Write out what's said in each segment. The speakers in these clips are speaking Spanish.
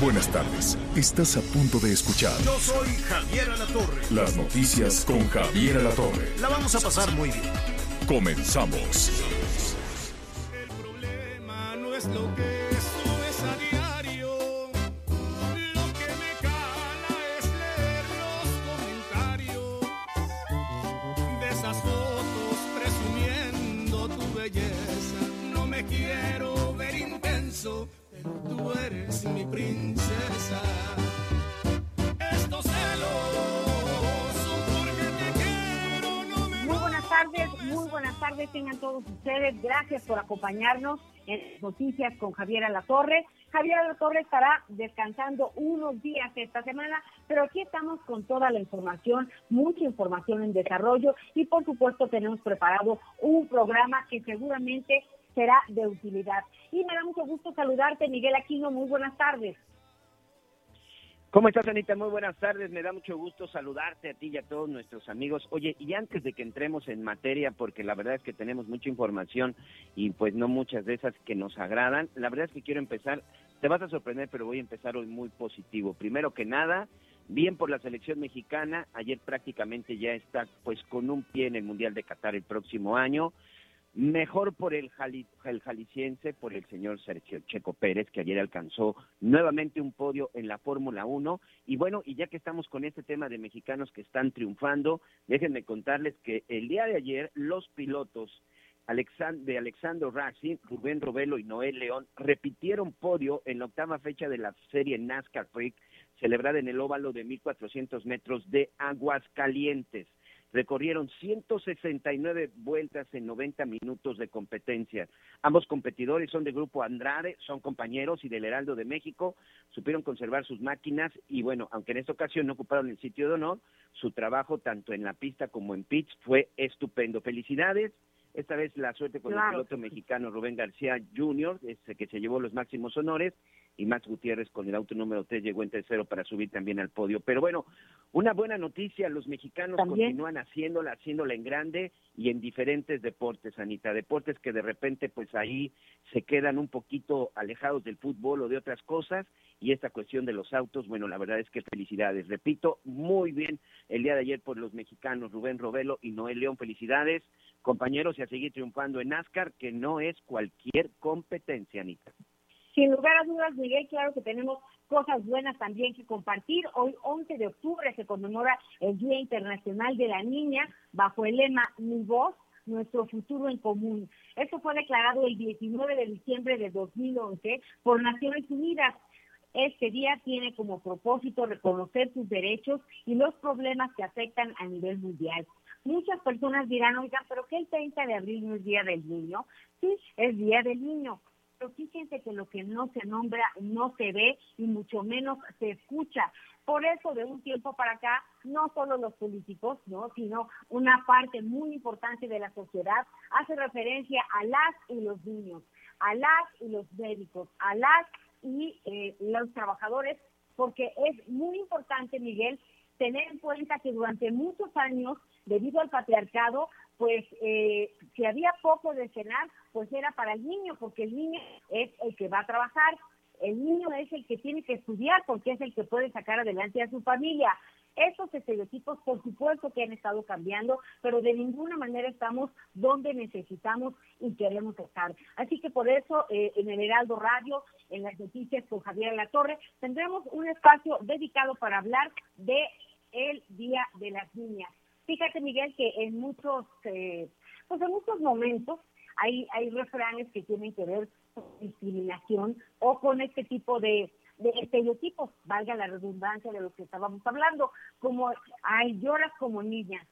Buenas tardes. Estás a punto de escuchar. Yo soy Javier Alatorre. Las noticias con Javier Alatorre. La vamos a pasar muy bien. Comenzamos. El problema no es lo que subes a diario. Lo que me cala es leer los comentarios de esas fotos presumiendo tu belleza. No me quiero ver intenso, tú eres mi princesa. Estos celos son porque te quiero, no me Muy buenas tardes, muy buenas tardes tengan todos ustedes. Gracias por acompañarnos en Noticias con Javier Alatorre. Javier Alatorre estará descansando unos días esta semana, pero aquí estamos con toda la información, mucha información en desarrollo y por supuesto tenemos preparado un programa que seguramente será de utilidad. Y me da mucho gusto saludarte, Miguel Aquino. Muy buenas tardes. ¿Cómo estás, Anita? Muy buenas tardes. Me da mucho gusto saludarte a ti y a todos nuestros amigos. Oye, y antes de que entremos en materia, porque la verdad es que tenemos mucha información y pues no muchas de esas que nos agradan, la verdad es que quiero empezar, te vas a sorprender, pero voy a empezar hoy muy positivo. Primero que nada, bien por la selección mexicana. Ayer prácticamente ya está pues con un pie en el Mundial de Qatar el próximo año. Mejor por el, jali, el jalisciense, por el señor Sergio Checo Pérez, que ayer alcanzó nuevamente un podio en la Fórmula 1. Y bueno, y ya que estamos con este tema de mexicanos que están triunfando, déjenme contarles que el día de ayer los pilotos de Alexandro Racing, Rubén Robelo y Noel León repitieron podio en la octava fecha de la serie NASCAR Freak, celebrada en el óvalo de 1400 metros de Aguascalientes recorrieron 169 vueltas en 90 minutos de competencia. Ambos competidores son del grupo Andrade, son compañeros y del Heraldo de México, supieron conservar sus máquinas y bueno, aunque en esta ocasión no ocuparon el sitio de honor, su trabajo tanto en la pista como en pits fue estupendo. Felicidades. Esta vez la suerte con Claro. el piloto mexicano Rubén García Jr., este, que se llevó los máximos honores, y Max Gutiérrez con el auto número 3 llegó en tercero para subir también al podio. Pero bueno, una buena noticia, los mexicanos También. continúan haciéndola, haciéndola en grande y en diferentes deportes, Anita, deportes que de repente pues ahí se quedan un poquito alejados del fútbol o de otras cosas y esta cuestión de los autos, bueno, la verdad es que felicidades, repito, muy bien el día de ayer por los mexicanos Rubén Robelo y Noel León, felicidades, compañeros, y a seguir triunfando en NASCAR, que no es cualquier competencia, Anita. Sin lugar a dudas, Miguel, claro que tenemos cosas buenas también que compartir. Hoy, 11 de octubre, se conmemora el Día Internacional de la Niña bajo el lema Mi voz, nuestro futuro en común. Esto fue declarado el 19 de diciembre de 2011 por Naciones Unidas. Este día tiene como propósito reconocer sus derechos y los problemas que afectan a nivel mundial. Muchas personas dirán, oigan, pero que el 30 de abril no es Día del Niño. Sí, es Día del Niño, pero fíjense que lo que no se nombra no se ve y mucho menos se escucha. Por eso de un tiempo para acá, no solo los políticos, ¿no? sino una parte muy importante de la sociedad hace referencia a las y los niños, a las y los médicos, a las y eh, los trabajadores, porque es muy importante, Miguel, tener en cuenta que durante muchos años, debido al patriarcado, pues eh, si había poco de cenar, pues era para el niño, porque el niño es el que va a trabajar, el niño es el que tiene que estudiar, porque es el que puede sacar adelante a su familia. Esos estereotipos, por supuesto que han estado cambiando, pero de ninguna manera estamos donde necesitamos y queremos estar. Así que por eso, eh, en el Heraldo Radio, en las noticias con Javier La Torre, tendremos un espacio dedicado para hablar de el Día de las Niñas. Fíjate, Miguel, que en muchos, eh, pues en muchos momentos hay, hay refranes que tienen que ver con discriminación o con este tipo de, estereotipos, valga la redundancia de lo que estábamos hablando, como, ay, lloras como niña,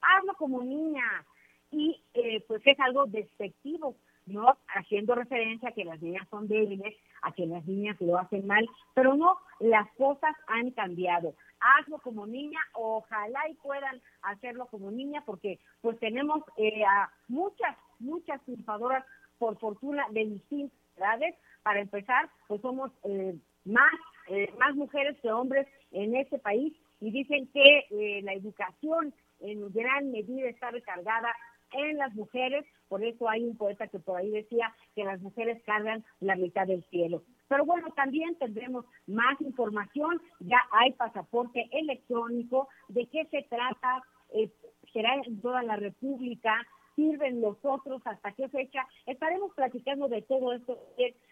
hazlo como niña, y eh, pues es algo despectivo. ¿no? Haciendo referencia a que las niñas son débiles, a que las niñas lo hacen mal, pero no, las cosas han cambiado. Hazlo como niña, ojalá y puedan hacerlo como niña, porque pues tenemos eh, a muchas, muchas triunfadoras, por fortuna, de distintas edades. Para empezar, pues somos eh, más, eh, más mujeres que hombres en este país y dicen que la educación en gran medida está recargada en las mujeres, por eso hay un poeta que por ahí decía que las mujeres cargan la mitad del cielo. Pero bueno, también tendremos más información, ya hay pasaporte electrónico, de qué se trata, eh, será en toda la República, sirven los otros, hasta qué fecha. Estaremos platicando de todo esto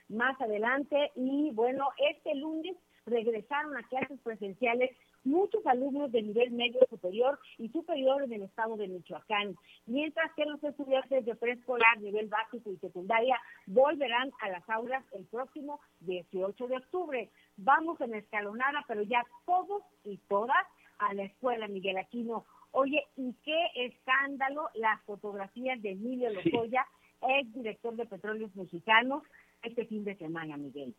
más adelante. Y bueno, este lunes regresaron a clases presenciales muchos alumnos de nivel medio superior y superior en el estado de Michoacán, mientras que los estudiantes de preescolar, nivel básico y secundaria volverán a las aulas el próximo 18 de octubre. Vamos en escalonada, pero ya todos y todas a la escuela Miguel Aquino. Oye, ¿y qué escándalo las fotografías de Emilio Lozoya, ex director de Petróleos Mexicanos, este fin de semana, Miguel?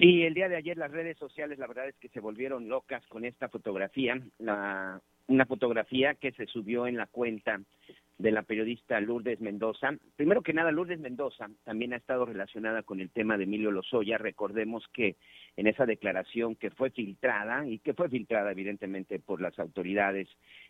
Sí, el día de ayer las redes sociales, la verdad es que se volvieron locas con esta fotografía, la, una fotografía que se subió en la cuenta de la periodista Lourdes Mendoza. Primero que nada, Lourdes Mendoza también ha estado relacionada con el tema de Emilio Lozoya. Recordemos que en esa declaración que fue filtrada y que fue filtrada evidentemente por las autoridades,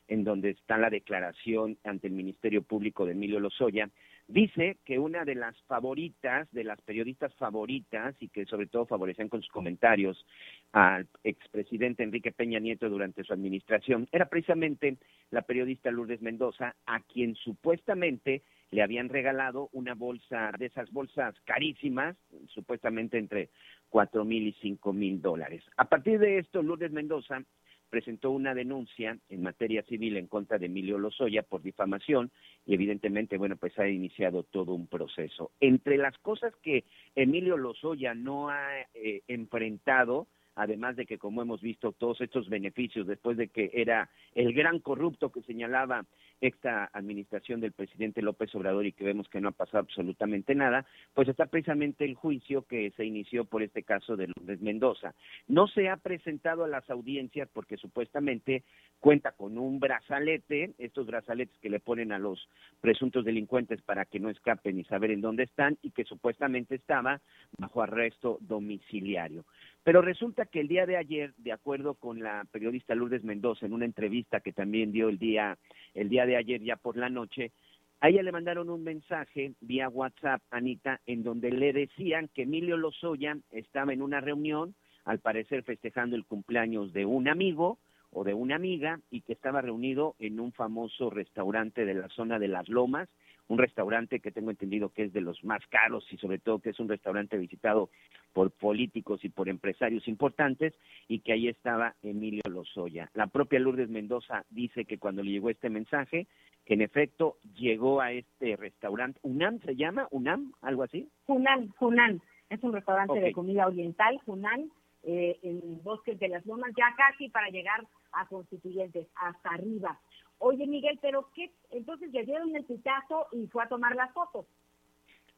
en donde está la declaración ante el Ministerio Público de Emilio Lozoya, Dice que una de las favoritas, de las periodistas favoritas y que sobre todo favorecían con sus comentarios al expresidente Enrique Peña Nieto durante su administración, era precisamente la periodista Lourdes Mendoza, a quien supuestamente le habían regalado una bolsa de esas bolsas carísimas, supuestamente entre cuatro mil y cinco mil dólares. A partir de esto, Lourdes Mendoza presentó una denuncia en materia civil en contra de Emilio Lozoya por difamación y evidentemente, bueno, pues ha iniciado todo un proceso. Entre las cosas que Emilio Lozoya no ha eh, enfrentado, además de que, como hemos visto, todos estos beneficios después de que era el gran corrupto que señalaba esta administración del presidente López Obrador y que vemos que no ha pasado absolutamente nada, pues está precisamente el juicio que se inició por este caso de Lourdes Mendoza. No se ha presentado a las audiencias porque supuestamente cuenta con un brazalete, estos brazaletes que le ponen a los presuntos delincuentes para que no escapen y saber en dónde están y que supuestamente estaba bajo arresto domiciliario. Pero resulta que el día de ayer, de acuerdo con la periodista Lourdes Mendoza, en una entrevista que también dio el día, el día de ayer ya por la noche, a ella le mandaron un mensaje vía WhatsApp, Anita, en donde le decían que Emilio Lozoya estaba en una reunión, al parecer festejando el cumpleaños de un amigo o de una amiga, y que estaba reunido en un famoso restaurante de la zona de Las Lomas, un restaurante que tengo entendido que es de los más caros y sobre todo que es un restaurante visitado por políticos y por empresarios importantes y que ahí estaba Emilio Lozoya. La propia Lourdes Mendoza dice que cuando le llegó este mensaje, que en efecto llegó a este restaurante, UNAM se llama, UNAM, algo así. Hunan, Hunan, es un restaurante de comida oriental, Hunan, eh, en Bosques de las Lomas, ya casi para llegar a Constituyentes, hasta arriba. Oye, Miguel, pero ¿qué? Entonces le dieron el pitazo y fue a tomar las fotos.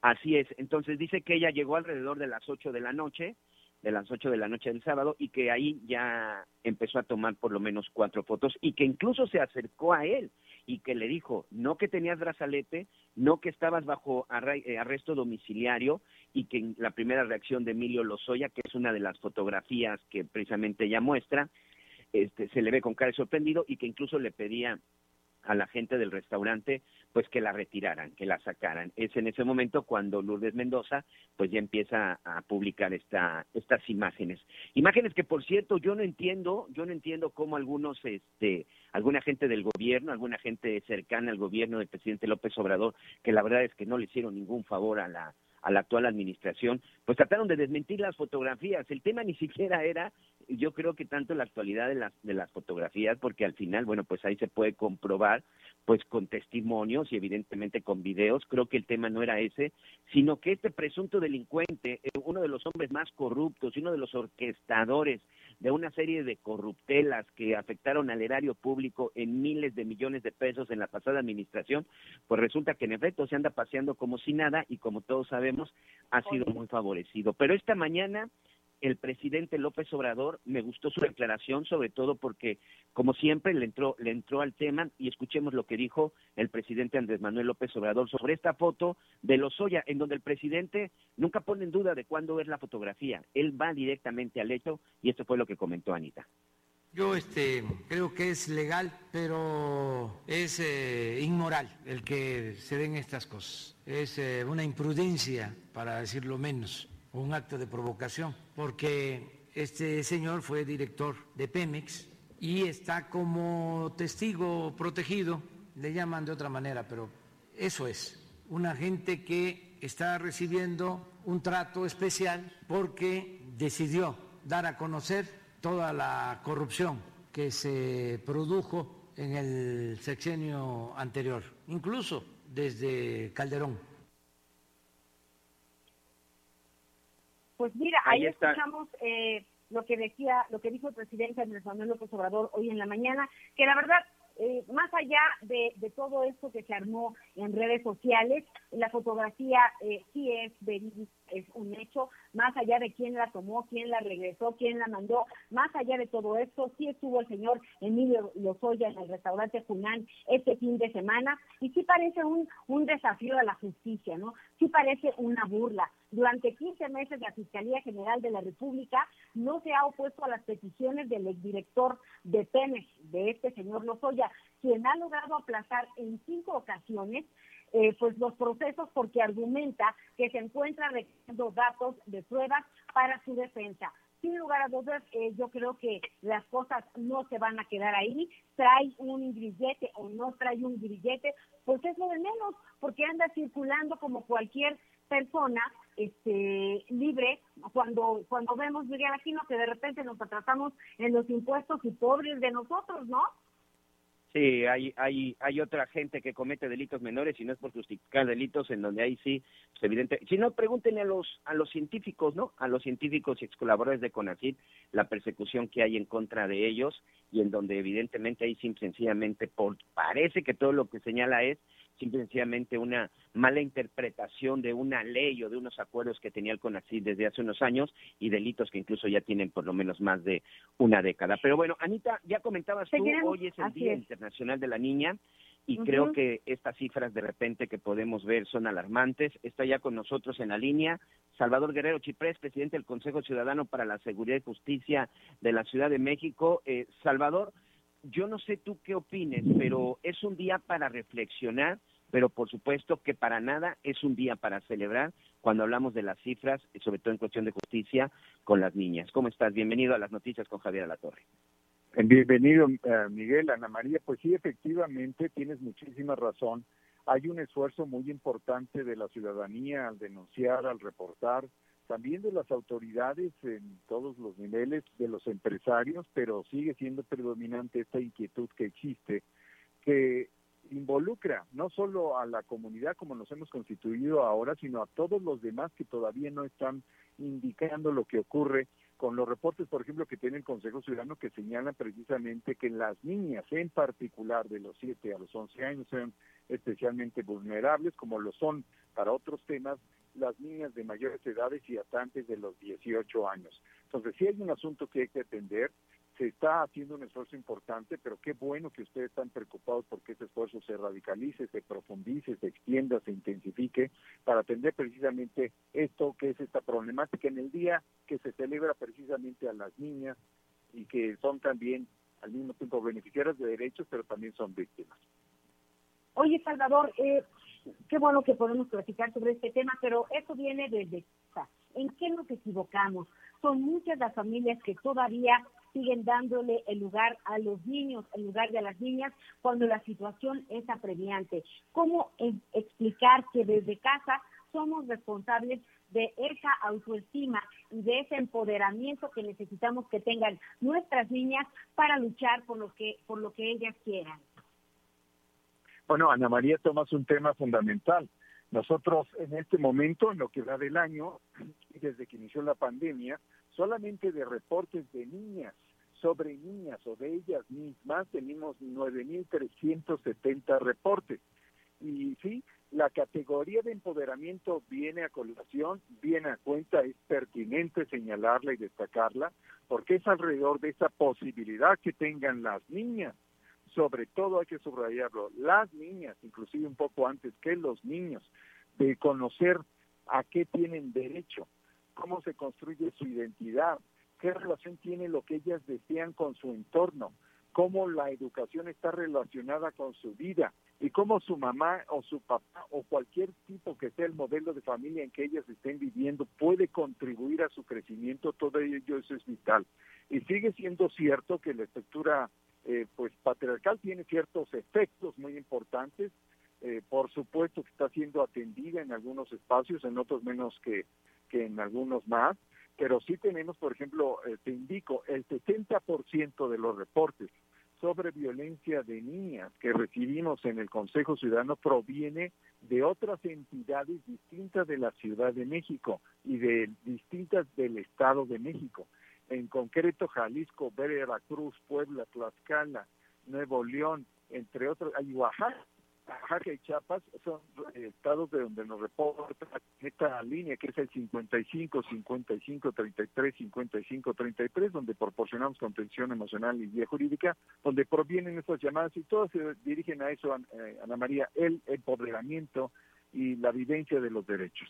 Así es. Entonces dice que ella llegó alrededor de las 8 de la noche, de las 8 de la noche del sábado, y que ahí ya empezó a tomar por lo menos cuatro fotos y que incluso se acercó a él y que le dijo, no que tenías brazalete, no que estabas bajo eh, arresto domiciliario y que la primera reacción de Emilio Lozoya, que es una de las fotografías que precisamente ella muestra, este, se le ve con cara de sorprendido y que incluso le pedía a la gente del restaurante pues que la retiraran, que la sacaran. Es en ese momento cuando Lourdes Mendoza pues ya empieza a publicar esta, estas imágenes. Imágenes que por cierto yo no entiendo, yo no entiendo cómo algunos, este, alguna gente del gobierno, alguna gente cercana al gobierno del presidente López Obrador, que la verdad es que no le hicieron ningún favor a la, a la actual administración, pues trataron de desmentir las fotografías. El tema ni siquiera era, yo creo que tanto la actualidad de las, de las fotografías, porque al final, bueno, pues ahí se puede comprobar, pues con testimonios y evidentemente con videos, creo que el tema no era ese, sino que este presunto delincuente, eh, uno de los hombres más corruptos y uno de los orquestadores de una serie de corruptelas que afectaron al erario público en miles de millones de pesos en la pasada administración, pues resulta que en efecto se anda paseando como si nada y como todos sabemos ha sido muy favorecido. Pero esta mañana el presidente López Obrador, me gustó su declaración, sobre todo porque, como siempre, le entró, le entró al tema y escuchemos lo que dijo el presidente Andrés Manuel López Obrador sobre esta foto de Lozoya, en donde el presidente nunca pone en duda de cuándo es la fotografía. Él va directamente al hecho y esto fue lo que comentó Anita. Yo este, creo que es legal, pero es eh, inmoral el que se den estas cosas. Es eh, una imprudencia, para decirlo menos un acto de provocación, porque este señor fue director de Pemex y está como testigo protegido, le llaman de otra manera, pero eso es, una gente que está recibiendo un trato especial porque decidió dar a conocer toda la corrupción que se produjo en el sexenio anterior, incluso desde Calderón. Pues mira, ahí, escuchamos eh, lo que decía, lo que dijo el presidente Andrés Manuel López Obrador hoy en la mañana, que la verdad eh, más allá de, todo esto que se armó en redes sociales, la fotografía eh, sí es es un hecho, más allá de quién la tomó, quién la regresó, quién la mandó, más allá de todo esto, sí estuvo el señor Emilio Lozoya en el restaurante Junán este fin de semana y sí parece un, un desafío a la justicia, ¿no? Sí parece una burla. Durante 15 meses la Fiscalía General de la República no se ha opuesto a las peticiones del exdirector de Pemex, de este señor Lozoya, quien ha logrado aplazar en cinco ocasiones eh, pues los procesos porque argumenta que se encuentra recogiendo datos de pruebas para su defensa. Sin lugar a dudas, eh, yo creo que las cosas no se van a quedar ahí. Trae un grillete o no trae un grillete, pues es lo de menos, porque anda circulando como cualquier persona este libre cuando cuando vemos Miguel Aquino que de repente nos atrasamos en los impuestos y pobres de nosotros, ¿no? Sí, hay, hay, hay otra gente que comete delitos menores y no es por justificar delitos en donde ahí sí, pues evidente. Si no, pregúntenle a los, a los científicos, ¿no? A los científicos y ex colaboradores de CONACYT la persecución que hay en contra de ellos y en donde evidentemente ahí sí, sencillamente por, parece que todo lo que señala es simplemente una mala interpretación de una ley o de unos acuerdos que tenía el CONACYT desde hace unos años y delitos que incluso ya tienen por lo menos más de una década. Pero bueno, Anita, ya comentabas tú, hoy es el Día Internacional de la Niña y creo que estas cifras de repente que podemos ver son alarmantes. Está ya con nosotros en la línea Salvador Guerrero Chiprés, presidente del Consejo Ciudadano para la Seguridad y Justicia de la Ciudad de México. Eh, Salvador, yo no sé tú qué opines, pero es un día para reflexionar pero por supuesto que para nada es un día para celebrar cuando hablamos de las cifras, sobre todo en cuestión de justicia, con las niñas. ¿Cómo estás? Bienvenido a las noticias con Javier Alatorre. Bienvenido, eh, Miguel, Ana María. Pues sí, efectivamente, tienes muchísima razón. Hay un esfuerzo muy importante de la ciudadanía al denunciar, al reportar, también de las autoridades en todos los niveles, de los empresarios, pero sigue siendo predominante esta inquietud que existe, que involucra no solo a la comunidad como nos hemos constituido ahora, sino a todos los demás que todavía no están indicando lo que ocurre con los reportes, por ejemplo, que tiene el Consejo Ciudadano que señalan precisamente que las niñas, en particular de los 7 a los 11 años, son especialmente vulnerables, como lo son para otros temas las niñas de mayores edades y hasta antes de los 18 años. Entonces, sí hay un asunto que hay que atender, se está haciendo un esfuerzo importante, pero qué bueno que ustedes están preocupados porque ese esfuerzo se radicalice, se profundice, se extienda, se intensifique para atender precisamente esto que es esta problemática en el día que se celebra precisamente a las niñas y que son también al mismo tiempo beneficiarias de derechos, pero también son víctimas. Oye, Salvador, eh, qué bueno que podemos platicar sobre este tema, pero eso viene desde ¿En qué nos equivocamos? Son muchas las familias que todavía siguen dándole el lugar a los niños, el lugar de las niñas, cuando la situación es apremiante. ¿Cómo explicar que desde casa somos responsables de esa autoestima y de ese empoderamiento que necesitamos que tengan nuestras niñas para luchar por lo que por lo que ellas quieran. Bueno, Ana María tomas un tema fundamental. Nosotros en este momento, en lo que va del año, desde que inició la pandemia, Solamente de reportes de niñas sobre niñas o de ellas mismas tenemos 9.370 reportes. Y sí, la categoría de empoderamiento viene a colación, viene a cuenta, es pertinente señalarla y destacarla, porque es alrededor de esa posibilidad que tengan las niñas. Sobre todo hay que subrayarlo, las niñas, inclusive un poco antes que los niños, de conocer a qué tienen derecho, cómo se construye su identidad, qué relación tiene lo que ellas desean con su entorno, cómo la educación está relacionada con su vida y cómo su mamá o su papá o cualquier tipo que sea el modelo de familia en que ellas estén viviendo puede contribuir a su crecimiento, todo ello eso es vital. Y sigue siendo cierto que la estructura eh, pues patriarcal tiene ciertos efectos muy importantes, eh, por supuesto que está siendo atendida en algunos espacios, en otros menos que, que en algunos más, pero sí tenemos, por ejemplo, eh, te indico, el 70% de los reportes sobre violencia de niñas que recibimos en el Consejo Ciudadano proviene de otras entidades distintas de la Ciudad de México y de distintas del Estado de México. En concreto, Jalisco, Veracruz, Puebla, Tlaxcala, Nuevo León, entre otros, hay Oaxaca, Oaxaca y Chiapas son eh, estados de donde nos reporta esta línea que es el 55, 55, 33, 55, 33, donde proporcionamos contención emocional y guía jurídica, donde provienen estas llamadas y todas se dirigen a eso, eh, Ana María, el empoderamiento y la vivencia de los derechos.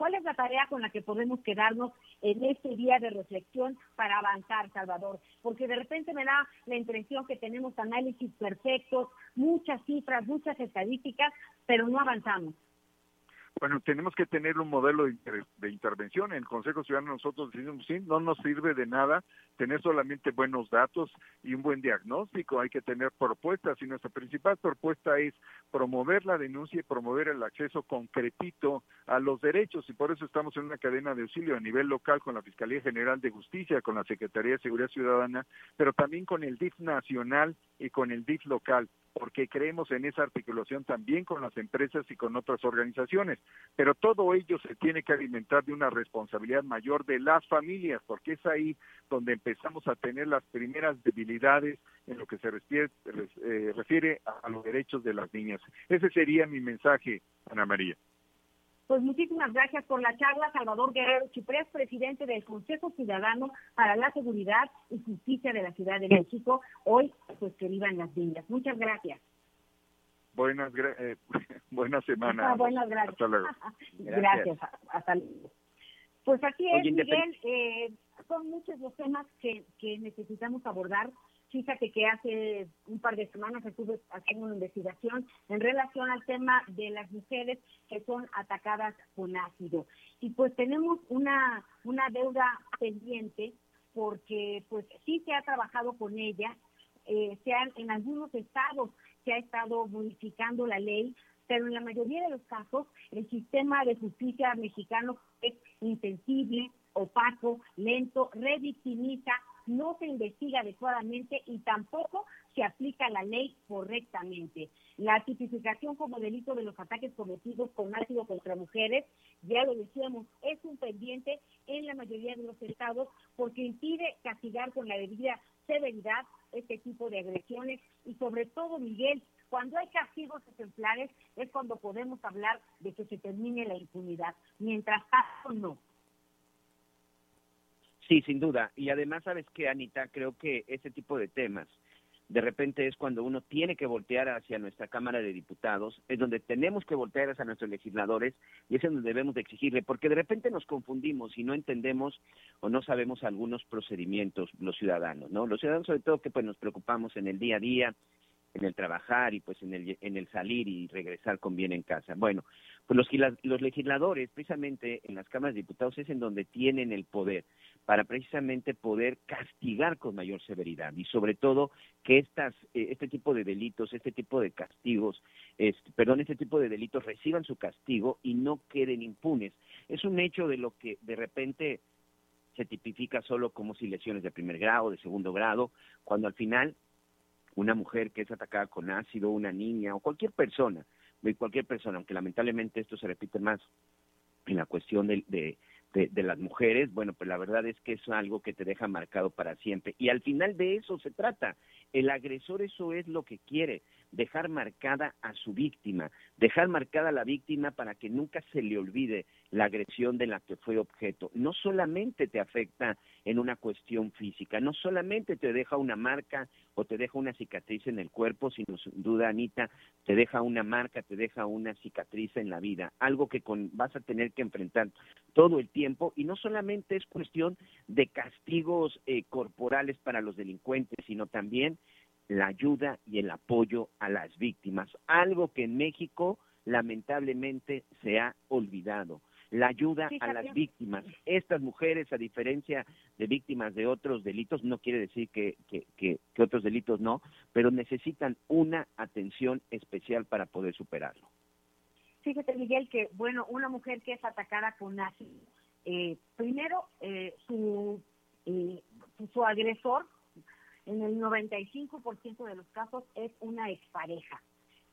¿Cuál es la tarea con la que podemos quedarnos en este día de reflexión para avanzar, Salvador? Porque de repente me da la impresión que tenemos análisis perfectos, muchas cifras, muchas estadísticas, pero no avanzamos. Bueno, tenemos que tener un modelo de, intervención. En el Consejo Ciudadano nosotros decimos, sí, no nos sirve de nada tener solamente buenos datos y un buen diagnóstico, hay que tener propuestas y nuestra principal propuesta es promover la denuncia y promover el acceso concretito a los derechos. Y por eso estamos en una cadena de auxilio a nivel local con la Fiscalía General de Justicia, con la Secretaría de Seguridad Ciudadana, pero también con el DIF nacional y con el DIF local porque creemos en esa articulación también con las empresas y con otras organizaciones. Pero todo ello se tiene que alimentar de una responsabilidad mayor de las familias, porque es ahí donde empezamos a tener las primeras debilidades en lo que se refiere, eh, refiere a los derechos de las niñas. Ese sería mi mensaje, Ana María. Pues muchísimas gracias por la charla, Salvador Guerrero Chiprés, presidente del Consejo Ciudadano para la Seguridad y Justicia de la Ciudad de México. Hoy, pues que vivan las niñas. Muchas gracias. Buenas, eh, buenas semanas. Ah, buenas gracias. Hasta luego. gracias. Hasta luego. Pues así es, Miguel. Eh, son muchos los temas que, que necesitamos abordar Fíjate que hace un par de semanas estuve haciendo una investigación en relación al tema de las mujeres que son atacadas con ácido. Y pues tenemos una, una deuda pendiente porque pues sí se ha trabajado con ella, eh, se en algunos estados se ha estado modificando la ley, pero en la mayoría de los casos el sistema de justicia mexicano es insensible, opaco, lento, revictimiza no se investiga adecuadamente y tampoco se aplica la ley correctamente. La tipificación como delito de los ataques cometidos con ácido contra mujeres, ya lo decíamos, es un pendiente en la mayoría de los estados porque impide castigar con la debida severidad este tipo de agresiones y sobre todo, Miguel, cuando hay castigos ejemplares es cuando podemos hablar de que se termine la impunidad. Mientras tanto, no. Sí, sin duda. Y además, ¿sabes qué, Anita? Creo que ese tipo de temas, de repente es cuando uno tiene que voltear hacia nuestra Cámara de Diputados, es donde tenemos que voltear hacia nuestros legisladores y es donde debemos de exigirle, porque de repente nos confundimos y no entendemos o no sabemos algunos procedimientos los ciudadanos, ¿no? Los ciudadanos sobre todo que pues nos preocupamos en el día a día, en el trabajar y pues en el, en el salir y regresar con bien en casa. Bueno, pues los, los legisladores precisamente en las cámaras de diputados es en donde tienen el poder para precisamente poder castigar con mayor severidad y sobre todo que estas, eh, este tipo de delitos, este tipo de castigos, este, perdón, este tipo de delitos reciban su castigo y no queden impunes. Es un hecho de lo que de repente se tipifica solo como si lesiones de primer grado, de segundo grado, cuando al final una mujer que es atacada con ácido, una niña o cualquier persona, cualquier persona, aunque lamentablemente esto se repite más en la cuestión de, de, las mujeres, bueno, pues la verdad es que es algo que te deja marcado para siempre. Y al final de eso se trata. El agresor eso es lo que quiere, dejar marcada a su víctima, dejar marcada a la víctima para que nunca se le olvide la agresión de la que fue objeto. No solamente te afecta en una cuestión física, no solamente te deja una marca o te deja una cicatriz en el cuerpo, sino sin duda, Anita, te deja una marca, te deja una cicatriz en la vida, algo que con, vas a tener que enfrentar todo el tiempo y no solamente es cuestión de castigos eh, corporales para los delincuentes, sino también la ayuda y el apoyo a las víctimas, algo que en México lamentablemente se ha olvidado. La ayuda a las víctimas. Estas mujeres, a diferencia de víctimas de otros delitos, no quiere decir que, que, que, que otros delitos no, pero necesitan una atención especial para poder superarlo. Fíjate, Miguel, que, bueno, una mujer que es atacada con ácido, eh, primero, eh, su, eh, su agresor, en el 95% de los casos, es una expareja.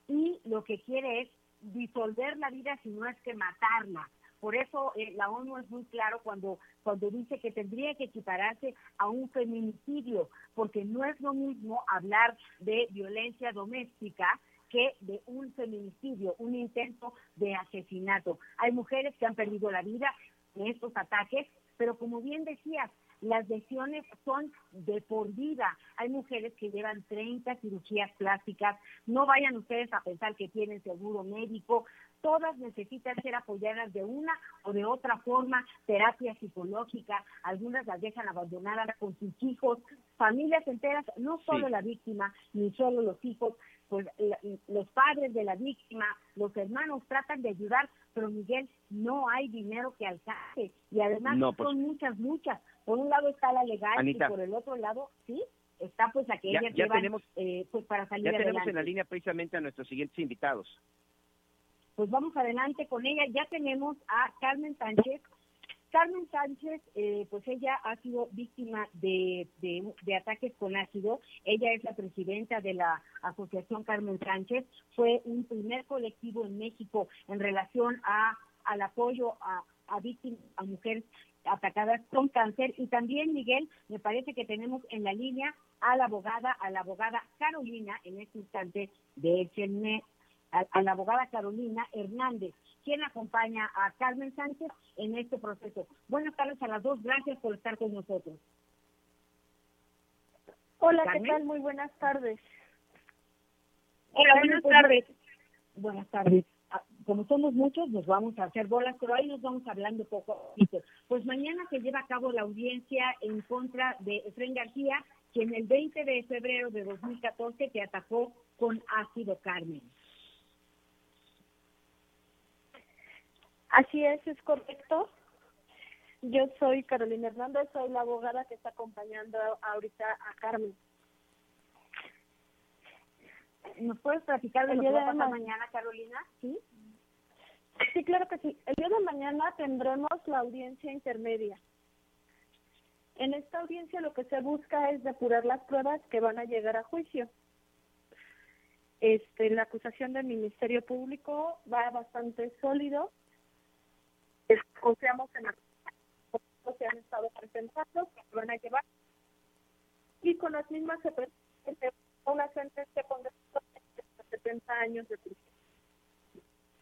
Y lo que quiere es disolver la vida si no es que matarla. Por eso eh, la ONU es muy claro cuando, cuando dice que tendría que equipararse a un feminicidio, porque no es lo mismo hablar de violencia doméstica que de un feminicidio, un intento de asesinato. Hay mujeres que han perdido la vida en estos ataques, pero como bien decías, las lesiones son de por vida. Hay mujeres que llevan 30 cirugías plásticas. No vayan ustedes a pensar que tienen seguro médico. Todas necesitan ser apoyadas de una o de otra forma, terapia psicológica. Algunas las dejan abandonadas con sus hijos. Familias enteras, no solo la víctima, ni solo los hijos, pues los padres de la víctima, los hermanos tratan de ayudar, pero Miguel, no hay dinero que alcance y además pues son muchas luchas. Por un lado está la legal y por el otro lado, sí, está pues la que ya, ya tenemos, eh, pues para salir Ya tenemos en la línea precisamente a nuestros siguientes invitados. Pues vamos adelante con ella. Ya tenemos a Carmen Sánchez, Carmen Sánchez, eh, pues ella ha sido víctima de, de, ataques con ácido. Ella es la presidenta de la Asociación Carmen Sánchez. Fue un primer colectivo en México en relación a, al apoyo a, a víctimas, a mujeres atacadas con cáncer. Y también, Miguel, me parece que tenemos en la línea a la abogada, a la abogada Carolina, en este instante, de HN, a la abogada Carolina Hernández quien acompaña a Carmen Sánchez en este proceso. Buenas tardes a las dos, gracias por estar con nosotros. Hola, ¿qué tal? Muy buenas tardes. Hola, buenas tardes. Buenas tardes. Como somos muchos, nos vamos a hacer bolas, pero ahí nos vamos hablando poco a. Pues mañana se lleva a cabo la audiencia en contra de Efren García, quien el 20 de febrero de 2014 te atacó con ácido Carmen. Así es, es correcto. Yo soy Carolina Hernández, soy la abogada que está acompañando ahorita a Carmen. ¿Nos puedes platicar de lo que va a pasar mañana, Carolina? ¿Sí? Sí, claro que sí. El día de mañana tendremos la audiencia intermedia. En esta audiencia lo que se busca es depurar las pruebas que van a llegar a juicio. Este, la acusación del Ministerio Público va bastante sólido confiamos en las que han estado presentando, que van a llevar, y con las mismas se presenta una sentencia con 70 años de prisión,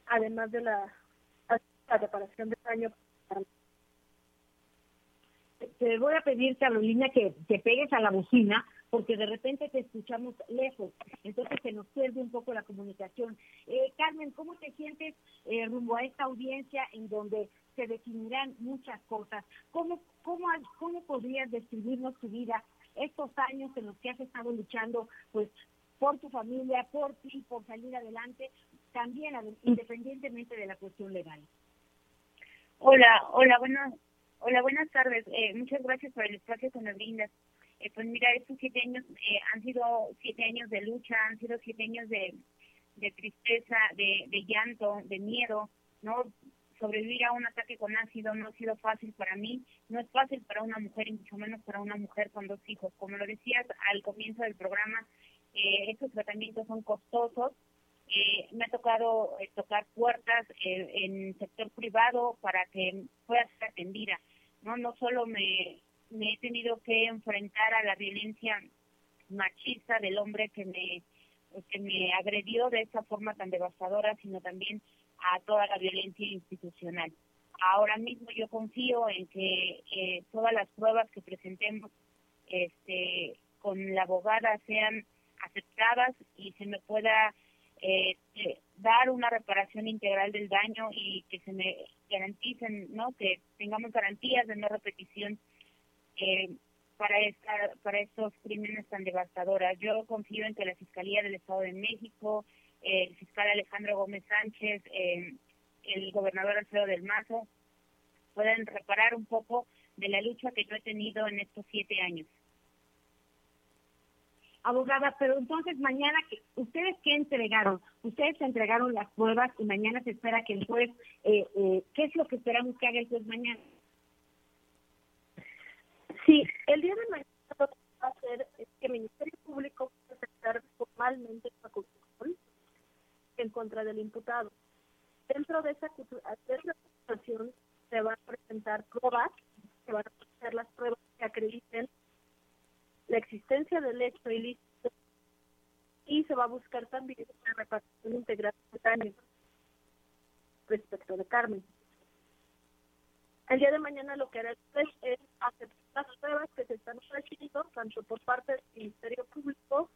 además de la, la reparación de daño. Te voy a pedir, Carolina, que te pegues a la bocina porque de repente te escuchamos lejos, entonces se nos pierde un poco la comunicación. Eh, Carmen, ¿cómo te sientes eh, rumbo a esta audiencia en donde se definirán muchas cosas? ¿Cómo, cómo, cómo podrías describirnos tu vida, estos años en los que has estado luchando, pues, por tu familia, por ti, por salir adelante, también independientemente de la cuestión legal? Hola, hola, buenas, hola, buenas tardes. Eh, muchas gracias por el espacio que me brindas. Eh, pues mira, estos siete años eh, han sido siete años de lucha, han sido siete años de, de tristeza, de, de llanto, de miedo, ¿no? Sobrevivir a un ataque con ácido no ha sido fácil para mí, no es fácil para una mujer y mucho menos para una mujer con dos hijos. Como lo decías al comienzo del programa, eh, estos tratamientos son costosos, Eh, me ha tocado eh, tocar puertas eh, en sector privado para que pueda ser atendida. No, no solo me, he tenido que enfrentar a la violencia machista del hombre que me que me agredió de esa forma tan devastadora, sino también a toda la violencia institucional. Ahora mismo yo confío en que eh, todas las pruebas que presentemos este, con la abogada sean aceptadas y se me pueda eh, eh, dar una reparación integral del daño y que se me garanticen, ¿no? Que tengamos garantías de no repetición eh, para esta, para estos crímenes tan devastadores. Yo confío en que la Fiscalía del Estado de México, el fiscal Alejandro Gómez Sánchez, el gobernador Alfredo del Mazo, puedan reparar un poco de la lucha que yo he tenido en estos siete años abogada, pero entonces mañana, ¿ustedes qué entregaron? Ustedes entregaron las pruebas y mañana se espera que el juez, eh, eh, ¿qué es lo que esperamos que haga el juez mañana? Sí, el día de mañana lo que va a hacer es que el Ministerio Público va a presentar formalmente una acusación en contra del imputado. Dentro de esa, acusación se van a presentar pruebas, se van a hacer las pruebas que acrediten la existencia del hecho ilícito y se va a buscar también una repartición integral respecto de Carmen. El día de mañana lo que hará el juez es aceptar las pruebas que se están ofreciendo tanto por parte del Ministerio Público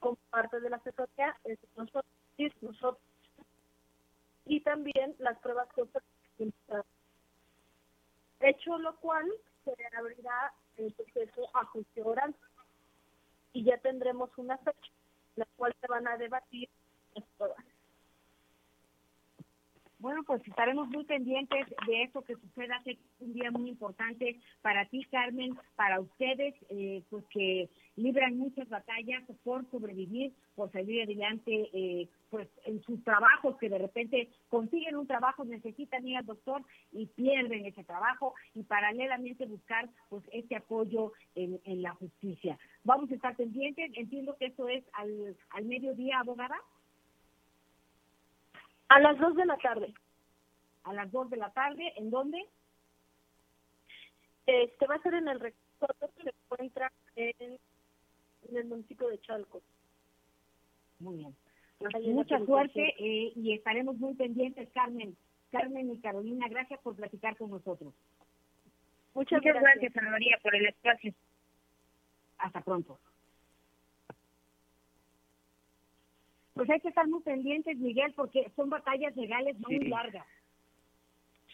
como parte de la asesoría, es nosotros, nosotros y también las pruebas que ofrecen hecho lo cual se abrirá el proceso a juicio oral y ya tendremos una fecha en la cual se van a debatir las. Bueno, pues estaremos muy pendientes de esto que suceda. Es un día muy importante para ti, Carmen, para ustedes, eh, pues que libran muchas batallas por sobrevivir, por salir adelante, eh, pues en sus trabajos, que de repente consiguen un trabajo, necesitan ir al doctor y pierden ese trabajo y paralelamente buscar pues este apoyo en, en la justicia. Vamos a estar pendientes. Entiendo que esto es al, al mediodía, abogada. A las 2 de la tarde. A las 2 de la tarde, ¿en dónde? Este va a ser en el rectorado que se encuentra en, el municipio de Chalco. Muy bien. Pues mucha suerte eh, y estaremos muy pendientes, Carmen. Carmen y Carolina, gracias por platicar con nosotros. Muchas, Muchas gracias, Ana María, por el espacio. Hasta pronto. Pues hay que estar muy pendientes, Miguel, porque son batallas legales muy largas.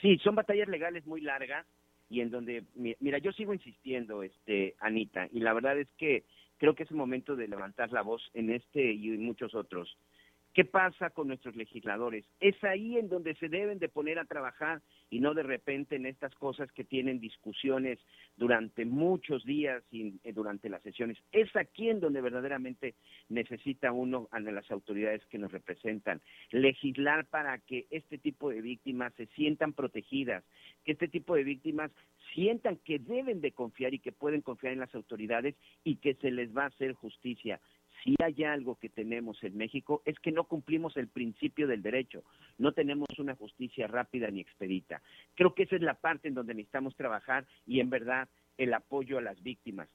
Sí, son batallas legales muy largas y en donde, mira, yo sigo insistiendo, este, Anita, y la verdad es que creo que es el momento de levantar la voz en este y en muchos otros. ¿Qué pasa con nuestros legisladores? Es ahí en donde se deben de poner a trabajar y no de repente en estas cosas que tienen discusiones durante muchos días y eh, durante las sesiones. Es aquí en donde verdaderamente necesita uno a las autoridades que nos representan. Legislar para que este tipo de víctimas se sientan protegidas, que este tipo de víctimas sientan que deben de confiar y que pueden confiar en las autoridades y que se les va a hacer justicia si hay algo que tenemos en México es que no cumplimos el principio del derecho, no tenemos una justicia rápida ni expedita. Creo que esa es la parte en donde necesitamos trabajar y en verdad el apoyo a las víctimas.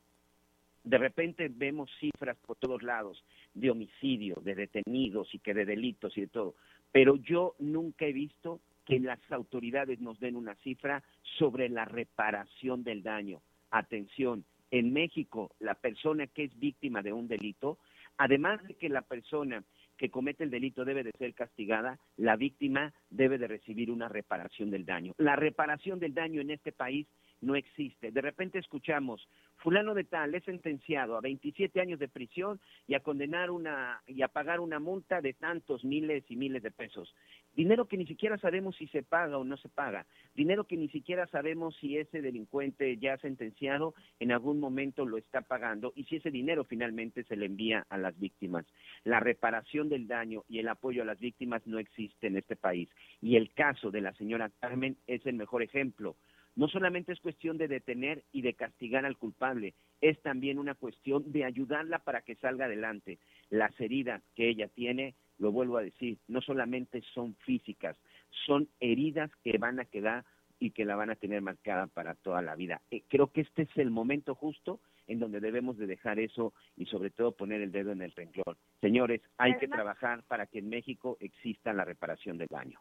De repente vemos cifras por todos lados de homicidio, de detenidos y que de delitos y de todo, pero yo nunca he visto que las autoridades nos den una cifra sobre la reparación del daño. Atención, en México, la persona que es víctima de un delito Además de que la persona que comete el delito debe de ser castigada, la víctima debe de recibir una reparación del daño. La reparación del daño en este país no existe. De repente escuchamos, fulano de tal es sentenciado a 27 años de prisión y a condenar una y a pagar una multa de tantos miles y miles de pesos. Dinero que ni siquiera sabemos si se paga o no se paga. Dinero que ni siquiera sabemos si ese delincuente ya sentenciado en algún momento lo está pagando y si ese dinero finalmente se le envía a las víctimas. La reparación del daño y el apoyo a las víctimas no existe en este país. Y el caso de la señora Carmen es el mejor ejemplo no solamente es cuestión de detener y de castigar al culpable, es también una cuestión de ayudarla para que salga adelante. Las heridas que ella tiene lo vuelvo a decir, no solamente son físicas, son heridas que van a quedar y que la van a tener marcada para toda la vida. Eh, creo que este es el momento justo en donde debemos de dejar eso y sobre todo poner el dedo en el renglón. Señores, hay que trabajar para que en México exista la reparación del daño.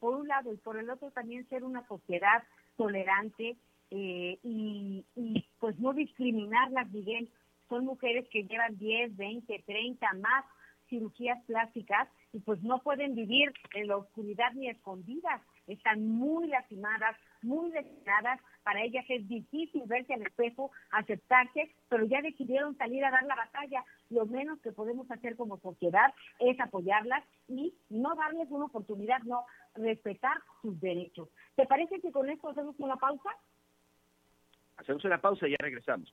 Por un lado y por el otro también ser una sociedad tolerante eh, y, y pues no discriminarlas, Miguel. Son mujeres que llevan 10, 20, 30 más cirugías plásticas y pues no pueden vivir en la oscuridad ni escondidas. Están muy lastimadas, muy lesionadas. Para ellas es difícil verse al espejo, aceptarse, pero ya decidieron salir a dar la batalla. Lo menos que podemos hacer como sociedad es apoyarlas y no darles una oportunidad, no respetar sus derechos. ¿Te parece que con esto hacemos una pausa? Hacemos una pausa y ya regresamos.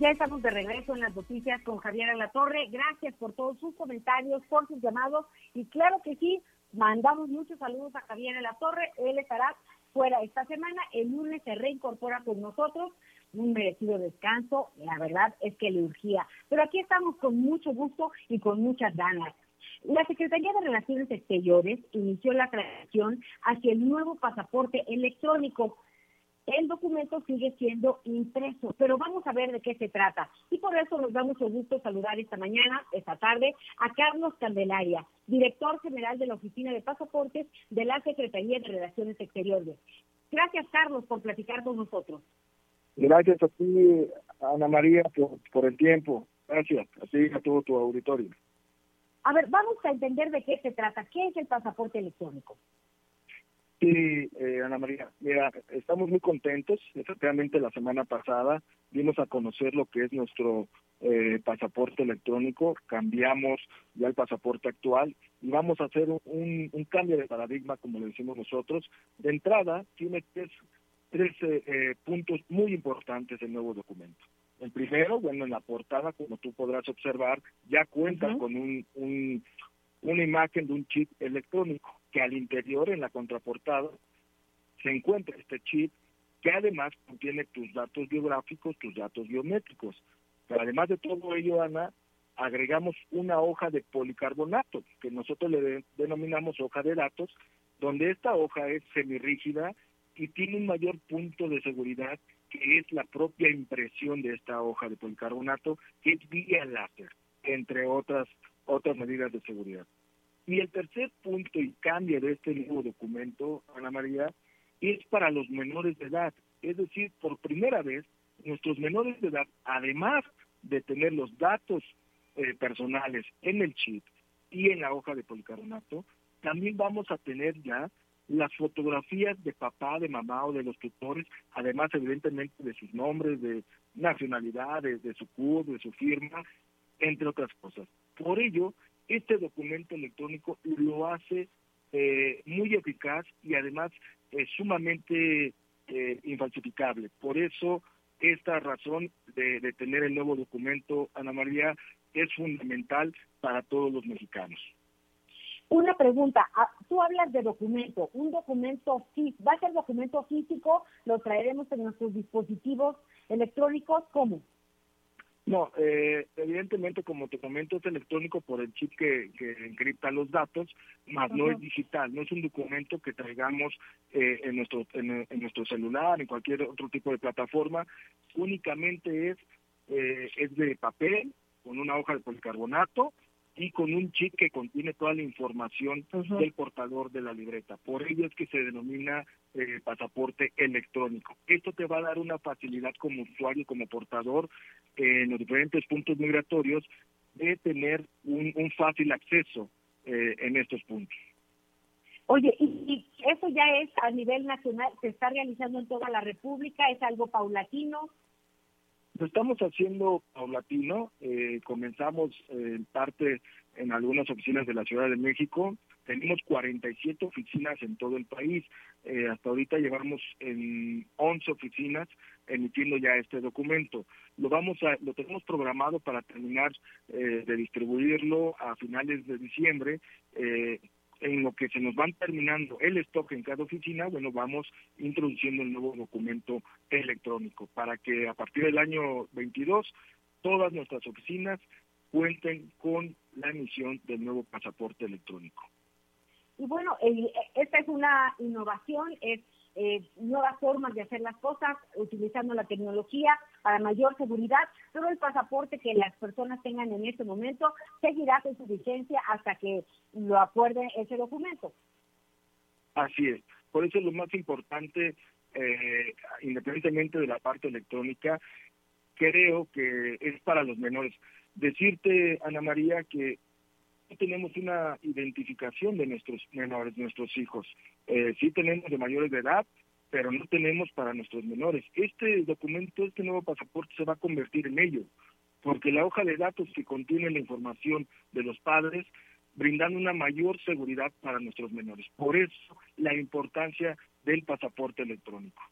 Ya estamos de regreso en las noticias con Javier Alatorre. Gracias por todos sus comentarios, por sus llamados. Y claro que sí, mandamos muchos saludos a Javier Alatorre. Él estará fuera esta semana. El lunes se reincorpora con nosotros. Un merecido descanso. La verdad es que le urgía. Pero aquí estamos con mucho gusto y con muchas ganas. La Secretaría de Relaciones Exteriores inició la transición hacia el nuevo pasaporte electrónico el documento sigue siendo impreso, pero vamos a ver de qué se trata. Y por eso nos da mucho gusto saludar esta mañana, esta tarde, a Carlos Candelaria, director general de la Oficina de Pasaportes de la Secretaría de Relaciones Exteriores. Gracias, Carlos, por platicar con nosotros. Gracias a ti, Ana María, por, el tiempo. Gracias a ti y a todo tu auditorio. A ver, vamos a entender de qué se trata. ¿Qué es el pasaporte electrónico? Sí, eh, Ana María, mira, estamos muy contentos. Efectivamente, la semana pasada dimos a conocer lo que es nuestro eh, pasaporte electrónico, cambiamos ya el pasaporte actual y vamos a hacer un, un cambio de paradigma, como le decimos nosotros. De entrada, tiene tres, tres eh, puntos muy importantes el nuevo documento. El primero, bueno, en la portada, como tú podrás observar, ya cuenta con un, un, una imagen de un chip electrónico que al interior, en la contraportada, se encuentra este chip que además contiene tus datos biográficos, tus datos biométricos. Pero además de todo ello, Ana, agregamos una hoja de policarbonato, que nosotros le denominamos hoja de datos, donde esta hoja es semirrígida y tiene un mayor punto de seguridad que es la propia impresión de esta hoja de policarbonato, que es vía láser, entre otras otras medidas de seguridad. Y el tercer punto y cambio de este nuevo documento, Ana María, es para los menores de edad. Es decir, por primera vez, nuestros menores de edad, además de tener los datos eh, personales en el chip y en la hoja de policarbonato, también vamos a tener ya las fotografías de papá, de mamá o de los tutores, además evidentemente de sus nombres, de nacionalidades, de su CUD, de su firma, entre otras cosas. Por ello, este documento electrónico lo hace eh, muy eficaz y además eh, sumamente eh, infalsificable. Por eso, esta razón de, de tener el nuevo documento, Ana María, es fundamental para todos los mexicanos. Una pregunta, ah, tú hablas de documento, un documento físico, ¿va a ser documento físico? ¿Lo traeremos en nuestros dispositivos electrónicos? ¿Cómo? No, eh, evidentemente, como te comento, es electrónico por el chip que, que encripta los datos, más no es digital, no es un documento que traigamos eh, en, nuestro, en, nuestro celular, en cualquier otro tipo de plataforma, únicamente es, eh, es de papel, con una hoja de policarbonato, y con un chip que contiene toda la información del portador de la libreta. Por ello es que se denomina eh, pasaporte electrónico. Esto te va a dar una facilidad como usuario, como portador, eh, en los diferentes puntos migratorios, de tener un, fácil acceso eh, en estos puntos. Oye, ¿y, eso ya es a nivel nacional? ¿Se está realizando en toda la República? ¿Es algo paulatino? Lo estamos haciendo paulatino, eh, comenzamos eh, en parte en algunas oficinas de la Ciudad de México, tenemos 47 oficinas en todo el país, eh, hasta ahorita llevamos en 11 oficinas emitiendo ya este documento. Lo vamos a, lo tenemos programado para terminar eh, de distribuirlo a finales de diciembre. Eh, en lo que se nos van terminando el stock en cada oficina, bueno, vamos introduciendo el nuevo documento electrónico para que a partir del año 22 todas nuestras oficinas cuenten con la emisión del nuevo pasaporte electrónico. Y bueno, esta es una innovación, es eh, nuevas formas de hacer las cosas, utilizando la tecnología para mayor seguridad, pero el pasaporte que las personas tengan en este momento seguirá con su vigencia hasta que lo acuerde ese documento. Así es, por eso es lo más importante, eh, independientemente de la parte electrónica, creo que es para los menores. Decirte, Ana María, que tenemos una identificación de nuestros menores, nuestros hijos. Eh, sí tenemos de mayores de edad, pero no tenemos para nuestros menores. Este documento, este nuevo pasaporte se va a convertir en ello, porque la hoja de datos que contiene la información de los padres brindando una mayor seguridad para nuestros menores. Por eso la importancia del pasaporte electrónico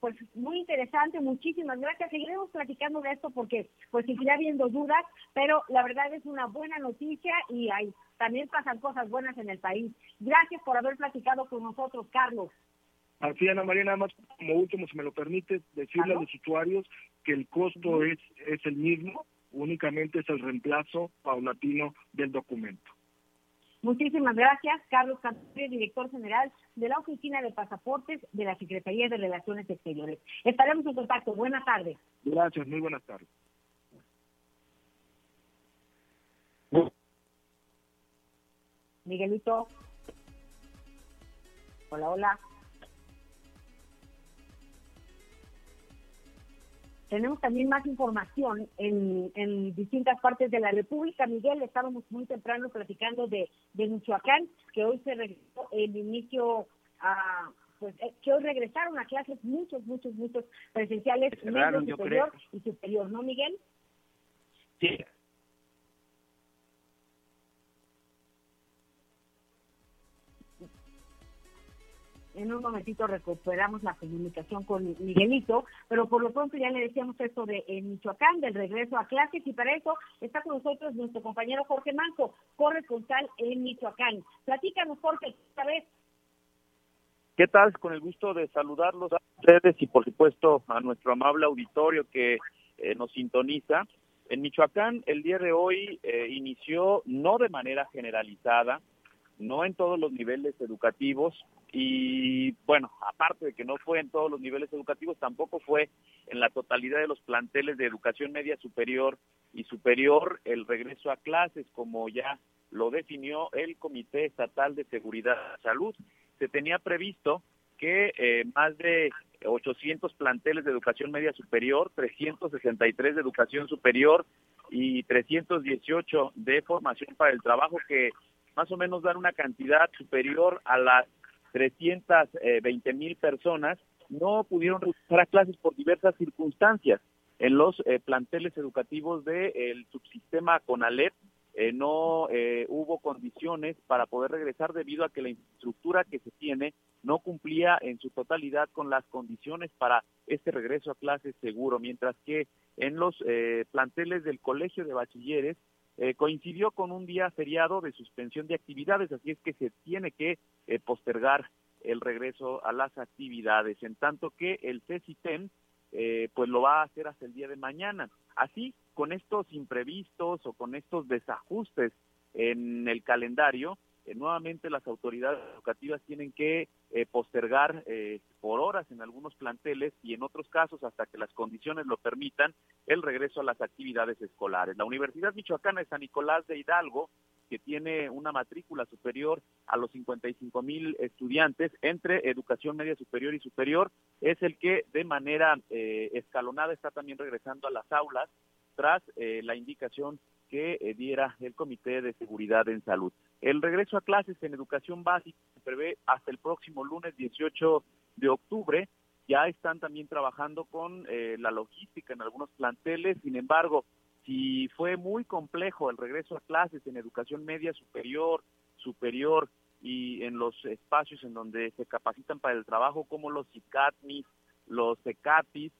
pues muy interesante, muchísimas gracias. Seguiremos platicando de esto porque pues seguirá habiendo dudas, pero la verdad es una buena noticia y hay, también pasan cosas buenas en el país. Gracias por haber platicado con nosotros, Carlos. Así, Ana María, nada más como último, si me lo permite, decirle a los usuarios que el costo es, es el mismo, únicamente es el reemplazo paulatino del documento. Muchísimas gracias, Carlos Cantor, director general de la Oficina de Pasaportes de la Secretaría de Relaciones Exteriores. Estaremos en contacto. Buenas tardes. Gracias, muy buenas tardes. Miguelito. Hola, hola. Tenemos también más información en, distintas partes de la República. Miguel, estábamos muy temprano platicando de, Michoacán, que hoy se regresó el inicio a pues eh, que hoy regresaron a clases muchos, muchos, muchos presenciales, medio superior y superior, ¿no, Miguel? Sí, en un momentito recuperamos la comunicación con Miguelito, pero por lo pronto ya le decíamos esto de Michoacán, del regreso a clases, y para eso está con nosotros nuestro compañero Jorge Manco, corresponsal en Michoacán. Platícanos, Jorge, esta vez. ¿Qué tal? Con el gusto de saludarlos a ustedes y por supuesto a nuestro amable auditorio que eh, nos sintoniza. En Michoacán el día de hoy eh, inició no de manera generalizada, no en todos los niveles educativos y bueno, aparte de que no fue en todos los niveles educativos, tampoco fue en la totalidad de los planteles de educación media superior y superior el regreso a clases, como ya lo definió el Comité Estatal de Seguridad y Salud. Se tenía previsto que eh, más de 800 planteles de educación media superior, 363 de educación superior y 318 de formación para el trabajo que más o menos dan una cantidad superior a las 320 mil personas, no pudieron regresar a clases por diversas circunstancias. En los eh, planteles educativos del subsistema CONALEP eh, no eh, hubo condiciones para poder regresar debido a que la infraestructura que se tiene no cumplía en su totalidad con las condiciones para este regreso a clases seguro, mientras que en los planteles del Colegio de Bachilleres eh, coincidió con un día feriado de suspensión de actividades, así es que se tiene que eh, postergar el regreso a las actividades, en tanto que el CECITEM eh, pues lo va a hacer hasta el día de mañana. Así, con estos imprevistos o con estos desajustes en el calendario, eh, nuevamente las autoridades educativas tienen que eh, postergar eh, por horas en algunos planteles y en otros casos hasta que las condiciones lo permitan el regreso a las actividades escolares. La Universidad Michoacana de San Nicolás de Hidalgo que tiene una matrícula superior a los 55 mil estudiantes entre educación media superior y superior, es el que de manera escalonada está también regresando a las aulas tras la indicación que eh, diera el Comité de Seguridad en Salud. El regreso a clases en educación básica se prevé hasta el próximo lunes 18 de octubre. Ya están también trabajando con eh, la logística en algunos planteles, sin embargo, si fue muy complejo el regreso a clases en educación media superior, superior y en los espacios en donde se capacitan para el trabajo como los ICATMIS, los ECATIS,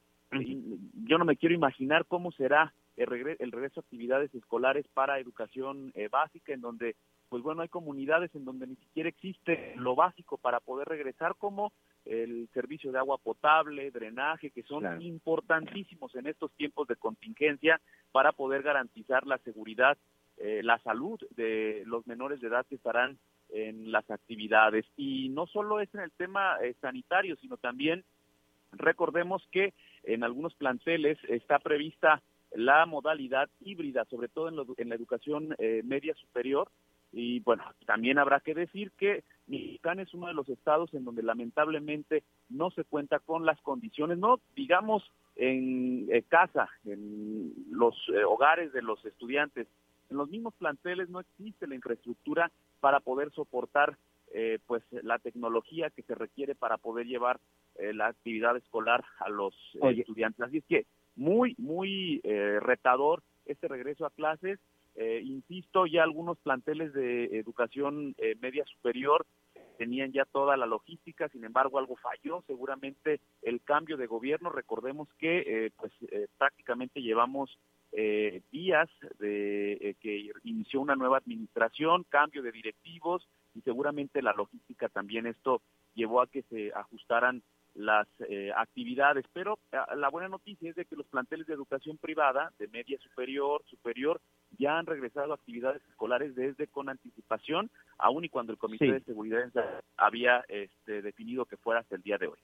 yo no me quiero imaginar cómo será el, regreso a actividades escolares para educación eh, básica, en donde, pues bueno, hay comunidades en donde ni siquiera existe lo básico para poder regresar, como el servicio de agua potable, drenaje, que son importantísimos en estos tiempos de contingencia para poder garantizar la seguridad, eh, la salud de los menores de edad que estarán en las actividades. Y no solo es en el tema eh, sanitario, sino también recordemos que en algunos planteles está prevista la modalidad híbrida, sobre todo en, la educación eh, media superior. Y bueno, también habrá que decir que Michoacán es uno de los estados en donde lamentablemente no se cuenta con las condiciones, no digamos en eh, casa, en los eh, hogares de los estudiantes, en los mismos planteles no existe la infraestructura para poder soportar pues la tecnología que se requiere para poder llevar la actividad escolar a los estudiantes. Así es que muy, muy eh, retador este regreso a clases. Eh, insisto, ya algunos planteles de educación eh, media superior tenían ya toda la logística, sin embargo algo falló, seguramente el cambio de gobierno, recordemos que pues prácticamente llevamos días de que inició una nueva administración, cambio de directivos y seguramente la logística también esto llevó a que se ajustaran las eh, actividades, pero ah, la buena noticia es de que los planteles de educación privada, de media superior, superior, ya han regresado a actividades escolares desde con anticipación, aun y cuando el Comité de Seguridad había este, definido que fuera hasta el día de hoy.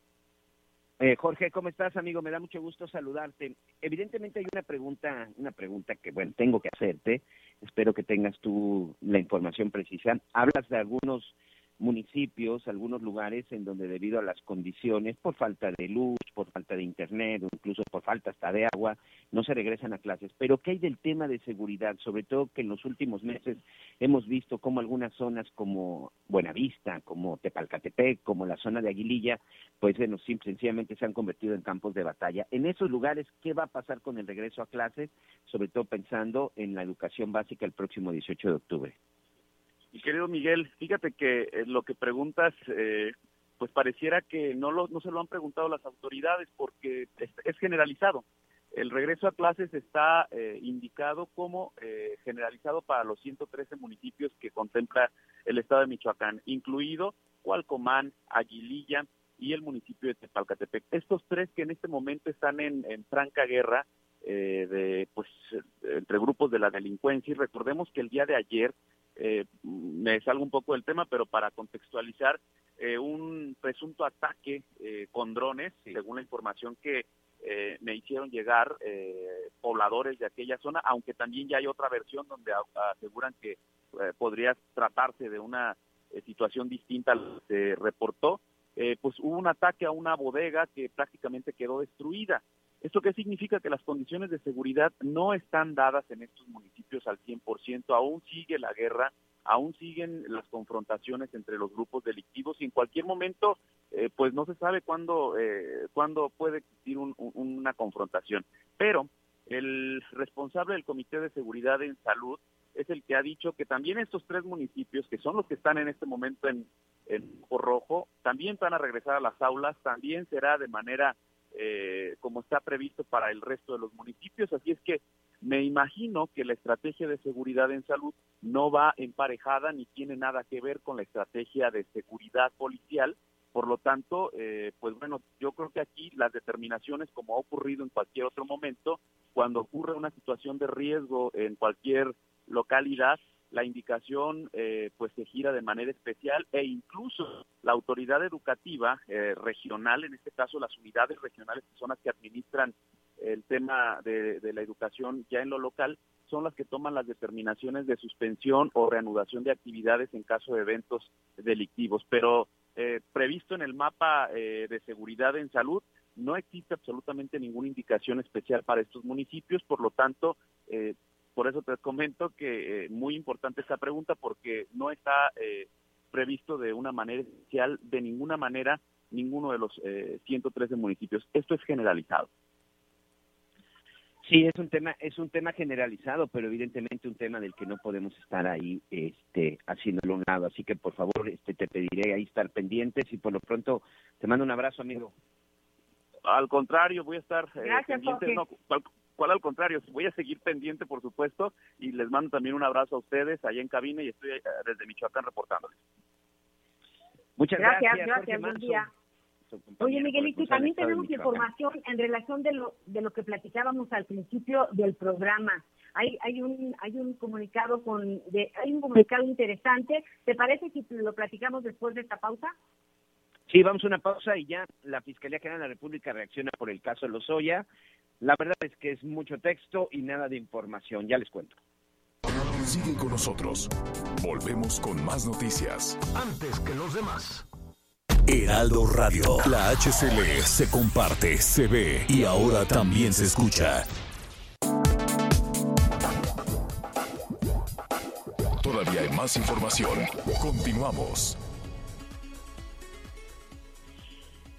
Eh, Jorge, ¿cómo estás, amigo? Me da mucho gusto saludarte. Evidentemente hay una pregunta, una pregunta que, bueno, tengo que hacerte. Espero que tengas tú la información precisa. Hablas de algunos municipios, algunos lugares en donde debido a las condiciones, por falta de luz, por falta de internet o incluso por falta hasta de agua, no se regresan a clases. Pero ¿qué hay del tema de seguridad? Sobre todo que en los últimos meses hemos visto como algunas zonas como Buenavista, como Tepalcatepec, como la zona de Aguililla, pues bueno, sencillamente se han convertido en campos de batalla. En esos lugares, ¿qué va a pasar con el regreso a clases? Sobre todo pensando en la educación básica el próximo 18 de octubre. Y querido Miguel, fíjate que eh, lo que preguntas, eh, pues pareciera que no, lo, no se lo han preguntado las autoridades porque es, generalizado. El regreso a clases está eh, indicado como generalizado para los 113 municipios que contempla el estado de Michoacán, incluido Cualcomán, Aguililla y el municipio de Tepalcatepec. Estos tres que en este momento están en, en franca guerra de, pues, entre grupos de la delincuencia. Y recordemos que el día de ayer eh, me salgo un poco del tema, pero para contextualizar, eh, un presunto ataque eh, con drones, según la información que eh, me hicieron llegar pobladores de aquella zona, aunque también ya hay otra versión donde aseguran que podría tratarse de una situación distinta a lo que se reportó, pues hubo un ataque a una bodega que prácticamente quedó destruida. ¿Esto qué significa? Que las condiciones de seguridad no están dadas en estos municipios al 100%, aún sigue la guerra, aún siguen las confrontaciones entre los grupos delictivos y en cualquier momento, eh, pues no se sabe cuándo, eh, cuándo puede existir una confrontación. Pero el responsable del Comité de Seguridad en Salud es el que ha dicho que también estos tres municipios, que son los que están en este momento en, en Rojo, también van a regresar a las aulas, también será de manera eh, como está previsto para el resto de los municipios. Así es que me imagino que la estrategia de seguridad en salud no va emparejada ni tiene nada que ver con la estrategia de seguridad policial. Por lo tanto, eh, pues bueno, yo creo que aquí las determinaciones, como ha ocurrido en cualquier otro momento, cuando ocurre una situación de riesgo en cualquier localidad, la indicación eh, pues se gira de manera especial e incluso la autoridad educativa eh, regional, en este caso las unidades regionales que son las que administran el tema de, la educación ya en lo local, son las que toman las determinaciones de suspensión o reanudación de actividades en caso de eventos delictivos. Pero eh, previsto en el mapa de seguridad en salud, no existe absolutamente ninguna indicación especial para estos municipios, por lo tanto, eh, por eso te comento que eh, muy importante esta pregunta porque no está eh, previsto de una manera especial, de ninguna manera ninguno de los 113 municipios. Esto es generalizado. Sí, es un tema, es un tema generalizado, pero evidentemente un tema del que no podemos estar ahí, este, haciéndolo un lado. Así que por favor, este, te pediré ahí estar pendientes y por lo pronto te mando un abrazo, amigo. Al contrario, voy a estar eh, Gracias, pendiente. No, ¿cuál, al contrario? Voy a seguir pendiente, por supuesto, y les mando también un abrazo a ustedes allá en cabina y estoy eh, desde Michoacán reportándoles. Muchas gracias. Gracias, gracias buen día. Oye, Miguelito, también tenemos información en relación de lo, de lo que platicábamos al principio del programa. Hay, hay un hay un comunicado con de, hay un comunicado interesante. ¿Te parece si lo platicamos después de esta pausa? Sí, vamos a una pausa y ya la Fiscalía General de la República reacciona por el caso Lozoya. La verdad es que es mucho texto y nada de información. Ya les cuento. Sigue con nosotros. Volvemos con más noticias. Antes que los demás. Heraldo Radio. La HCL se comparte, se ve y ahora también se escucha. Todavía hay más información. Continuamos.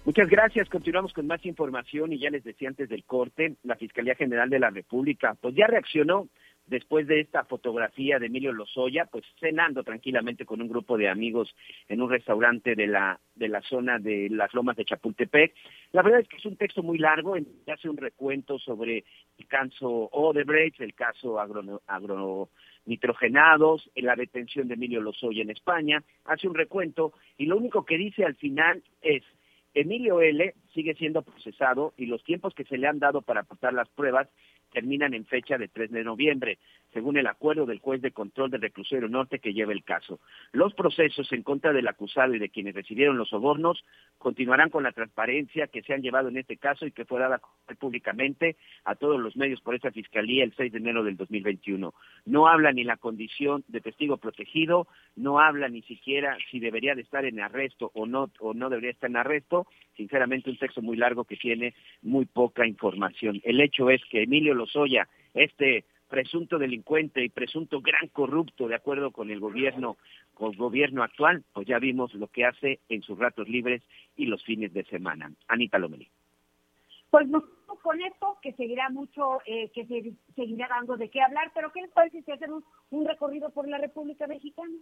Muchas gracias. Continuamos con más información y ya les decía antes del corte, la Fiscalía General de la República pues ya reaccionó después de esta fotografía de Emilio Lozoya, pues cenando tranquilamente con un grupo de amigos en un restaurante de la, de la zona de las lomas de Chapultepec. La verdad es que es un texto muy largo, en hace un recuento sobre el caso Odebrecht, el caso agro, agronitrogenados, la detención de Emilio Lozoya en España, hace un recuento y lo único que dice al final es Emilio L. sigue siendo procesado y los tiempos que se le han dado para aportar las pruebas terminan en fecha de 3 de noviembre, según el acuerdo del juez de control del reclusorio norte que lleva el caso. Los procesos en contra del acusado y de quienes recibieron los sobornos continuarán con la transparencia que se han llevado en este caso y que fue dada públicamente a todos los medios por esta fiscalía el 6 de enero del 2021. No habla ni la condición de testigo protegido, no habla ni siquiera si debería de estar en arresto o no o no debería estar en arresto. Sinceramente un texto muy largo que tiene muy poca información. El hecho es que Emilio Lozoya, este presunto delincuente y presunto gran corrupto de acuerdo con el gobierno con el gobierno actual, pues ya vimos lo que hace en sus ratos libres y los fines de semana. Anita Lomeli. Pues nos con esto, que seguirá mucho, eh, que se, seguirá dando de qué hablar, pero ¿qué les parece si hacemos un recorrido por la República Mexicana?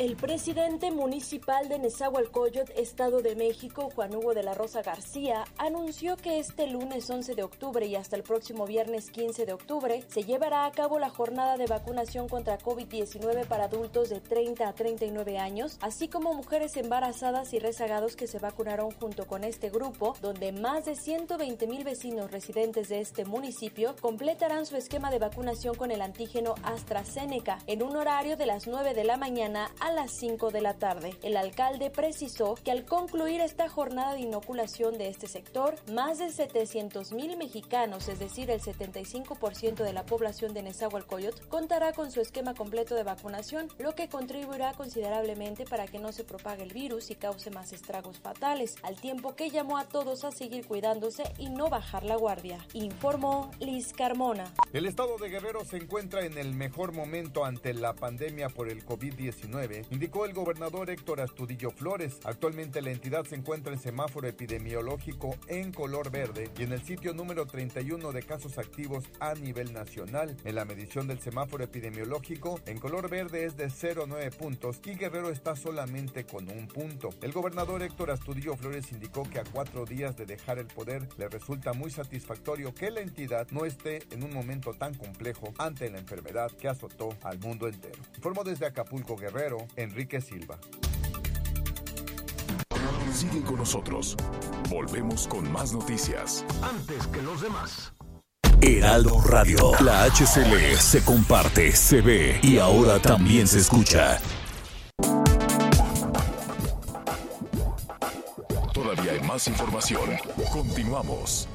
El presidente municipal de Nezahualcóyotl, Estado de México, Juan Hugo de la Rosa García, anunció que este lunes 11 de octubre y hasta el próximo viernes 15 de octubre se llevará a cabo la jornada de vacunación contra COVID-19 para adultos de 30 a 39 años, así como mujeres embarazadas y rezagados que se vacunaron junto con este grupo, donde más de 120 mil vecinos residentes de este municipio completarán su esquema de vacunación con el antígeno AstraZeneca en un horario de las 9 de la mañana a las 5 de la tarde. El alcalde precisó que al concluir esta jornada de inoculación de este sector, más de 700 mil mexicanos, es decir, el 75% de la población de Nezahualcóyotl, contará con su esquema completo de vacunación, lo que contribuirá considerablemente para que no se propague el virus y cause más estragos fatales, al tiempo que llamó a todos a seguir cuidándose y no bajar la guardia. Informó Liz Carmona. El estado de Guerrero se encuentra en el mejor momento ante la pandemia por el COVID-19 indicó el gobernador Héctor Astudillo Flores. Actualmente la entidad se encuentra en semáforo epidemiológico en color verde y en el sitio número 31 de casos activos a nivel nacional. En la medición del semáforo epidemiológico, en color verde es de 0,9 puntos y Guerrero está solamente con un punto. El gobernador Héctor Astudillo Flores indicó que a cuatro días de dejar el poder le resulta muy satisfactorio que la entidad no esté en un momento tan complejo ante la enfermedad que azotó al mundo entero. Informó desde Acapulco Guerrero, Enrique Silva. Sigue con nosotros. Volvemos con más noticias. Antes que los demás. Heraldo Radio. La HCL se comparte, se ve y ahora también se escucha. Todavía hay más información. Continuamos.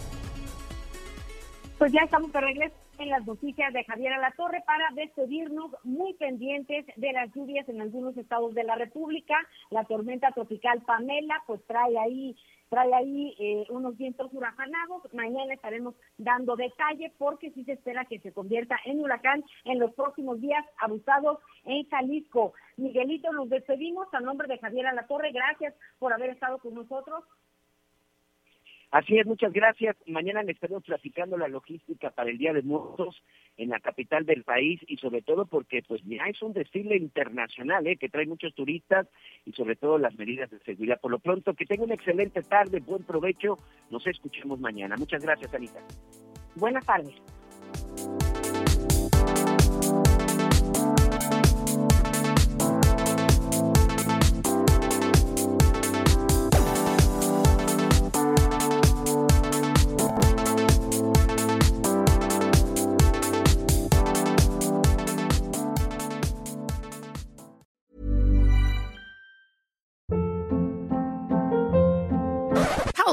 Pues ya estamos de regreso en las noticias de Javier Alatorre para despedirnos muy pendientes de las lluvias en algunos estados de la República. La tormenta tropical Pamela pues trae ahí trae ahí eh, unos vientos huracanados. Mañana estaremos dando detalle porque sí se espera que se convierta en huracán en los próximos días abusados en Jalisco. Miguelito, nos despedimos a nombre de Javier Alatorre. Gracias por haber estado con nosotros. Así es, muchas gracias. Mañana le estaremos platicando la logística para el Día de Muertos en la capital del país y sobre todo porque pues ya es un desfile internacional ¿eh? que trae muchos turistas y sobre todo las medidas de seguridad. Por lo pronto, que tenga una excelente tarde, buen provecho. Nos escuchemos mañana. Muchas gracias, Anita. Buenas tardes.